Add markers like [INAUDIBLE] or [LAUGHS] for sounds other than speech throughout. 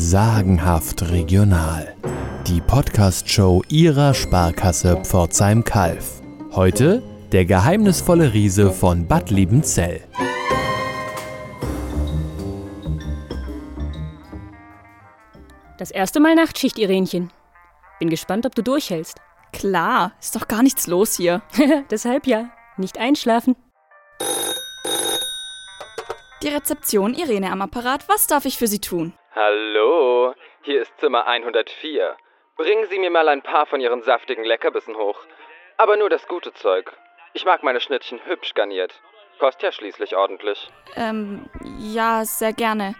Sagenhaft regional. Die Podcast-Show Ihrer Sparkasse Pforzheim-Kalf. Heute der geheimnisvolle Riese von Bad Liebenzell. Das erste Mal Nachtschicht, Irenchen. Bin gespannt, ob du durchhältst. Klar, ist doch gar nichts los hier. [LAUGHS] Deshalb ja. Nicht einschlafen. Die Rezeption Irene am Apparat. Was darf ich für Sie tun? Hallo, hier ist Zimmer 104. Bringen Sie mir mal ein paar von Ihren saftigen Leckerbissen hoch. Aber nur das gute Zeug. Ich mag meine Schnittchen hübsch garniert. Kostet ja schließlich ordentlich. Ähm, ja, sehr gerne.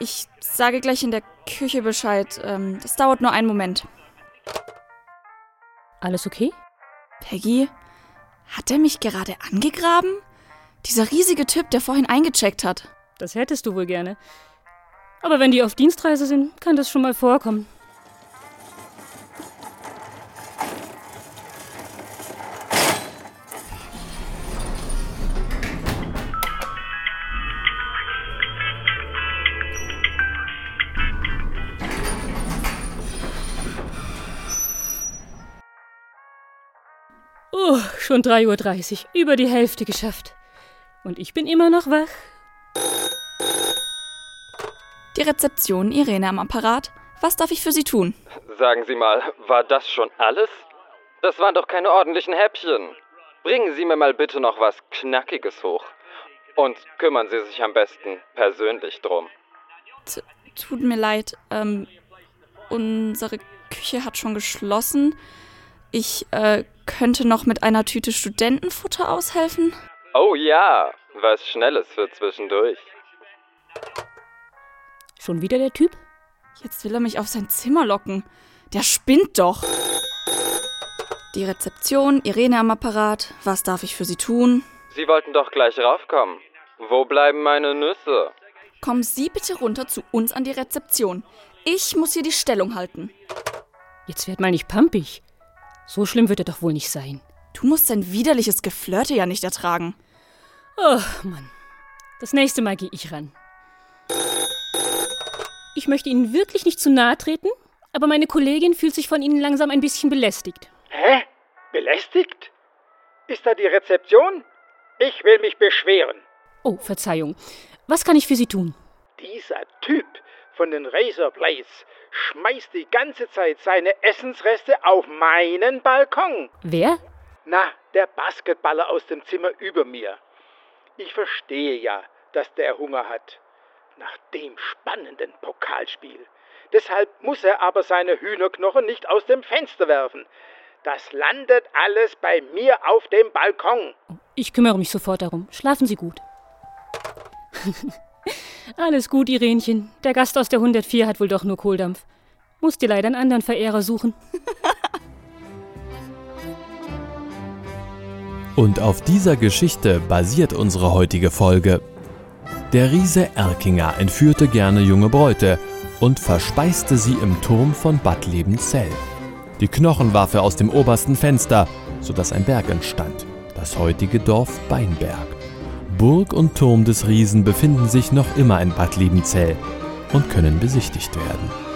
Ich sage gleich in der Küche Bescheid. Ähm, das dauert nur einen Moment. Alles okay? Peggy, hat er mich gerade angegraben? Dieser riesige Typ, der vorhin eingecheckt hat. Das hättest du wohl gerne. Aber wenn die auf Dienstreise sind, kann das schon mal vorkommen. Oh, schon 3.30 Uhr, über die Hälfte geschafft. Und ich bin immer noch wach. Die Rezeption Irene am Apparat. Was darf ich für Sie tun? Sagen Sie mal, war das schon alles? Das waren doch keine ordentlichen Häppchen. Bringen Sie mir mal bitte noch was Knackiges hoch. Und kümmern Sie sich am besten persönlich drum. T tut mir leid, ähm, unsere Küche hat schon geschlossen. Ich, äh, könnte noch mit einer Tüte Studentenfutter aushelfen. Oh ja, was Schnelles für zwischendurch. Schon wieder der Typ? Jetzt will er mich auf sein Zimmer locken. Der spinnt doch. Die Rezeption, Irene am Apparat. Was darf ich für Sie tun? Sie wollten doch gleich raufkommen. Wo bleiben meine Nüsse? Kommen Sie bitte runter zu uns an die Rezeption. Ich muss hier die Stellung halten. Jetzt werd mal nicht pampig. So schlimm wird er doch wohl nicht sein. Du musst sein widerliches Geflirte ja nicht ertragen. Oh, Mann. Das nächste Mal gehe ich ran. Ich möchte Ihnen wirklich nicht zu nahe treten, aber meine Kollegin fühlt sich von Ihnen langsam ein bisschen belästigt. Hä? Belästigt? Ist da die Rezeption? Ich will mich beschweren. Oh, Verzeihung. Was kann ich für Sie tun? Dieser Typ von den Razor Blades schmeißt die ganze Zeit seine Essensreste auf meinen Balkon. Wer? Na, der Basketballer aus dem Zimmer über mir. Ich verstehe ja, dass der Hunger hat. Nach dem spannenden Pokalspiel. Deshalb muss er aber seine Hühnerknochen nicht aus dem Fenster werfen. Das landet alles bei mir auf dem Balkon. Ich kümmere mich sofort darum. Schlafen Sie gut. [LAUGHS] Alles gut, Irenchen. Der Gast aus der 104 hat wohl doch nur Kohldampf. Muss dir leider einen anderen Verehrer suchen. Und auf dieser Geschichte basiert unsere heutige Folge. Der Riese Erkinger entführte gerne junge Bräute und verspeiste sie im Turm von Bad Liebenzell. Die Knochen warf er aus dem obersten Fenster, sodass ein Berg entstand, das heutige Dorf Beinberg. Burg und Turm des Riesen befinden sich noch immer in Bad Liebenzell und können besichtigt werden.